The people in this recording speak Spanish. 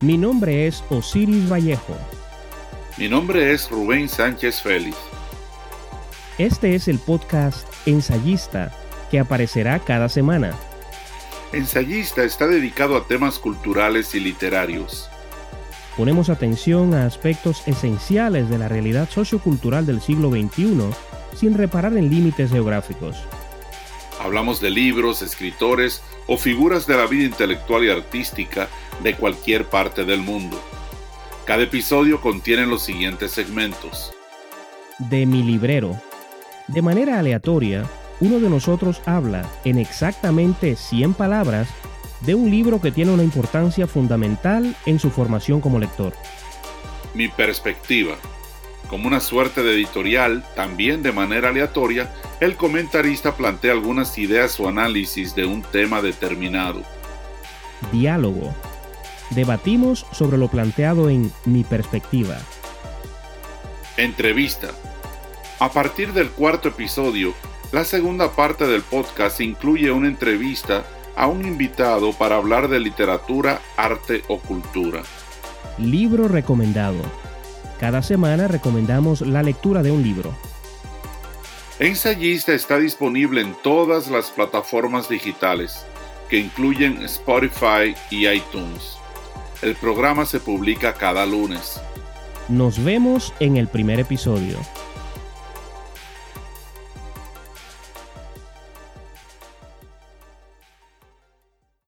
Mi nombre es Osiris Vallejo. Mi nombre es Rubén Sánchez Félix. Este es el podcast Ensayista que aparecerá cada semana. Ensayista está dedicado a temas culturales y literarios. Ponemos atención a aspectos esenciales de la realidad sociocultural del siglo XXI sin reparar en límites geográficos. Hablamos de libros, escritores o figuras de la vida intelectual y artística de cualquier parte del mundo. Cada episodio contiene los siguientes segmentos. De mi librero. De manera aleatoria, uno de nosotros habla en exactamente 100 palabras de un libro que tiene una importancia fundamental en su formación como lector. Mi perspectiva. Como una suerte de editorial, también de manera aleatoria, el comentarista plantea algunas ideas o análisis de un tema determinado. Diálogo. Debatimos sobre lo planteado en mi perspectiva. Entrevista. A partir del cuarto episodio, la segunda parte del podcast incluye una entrevista a un invitado para hablar de literatura, arte o cultura. Libro recomendado. Cada semana recomendamos la lectura de un libro. Ensayista está disponible en todas las plataformas digitales, que incluyen Spotify y iTunes. El programa se publica cada lunes. Nos vemos en el primer episodio.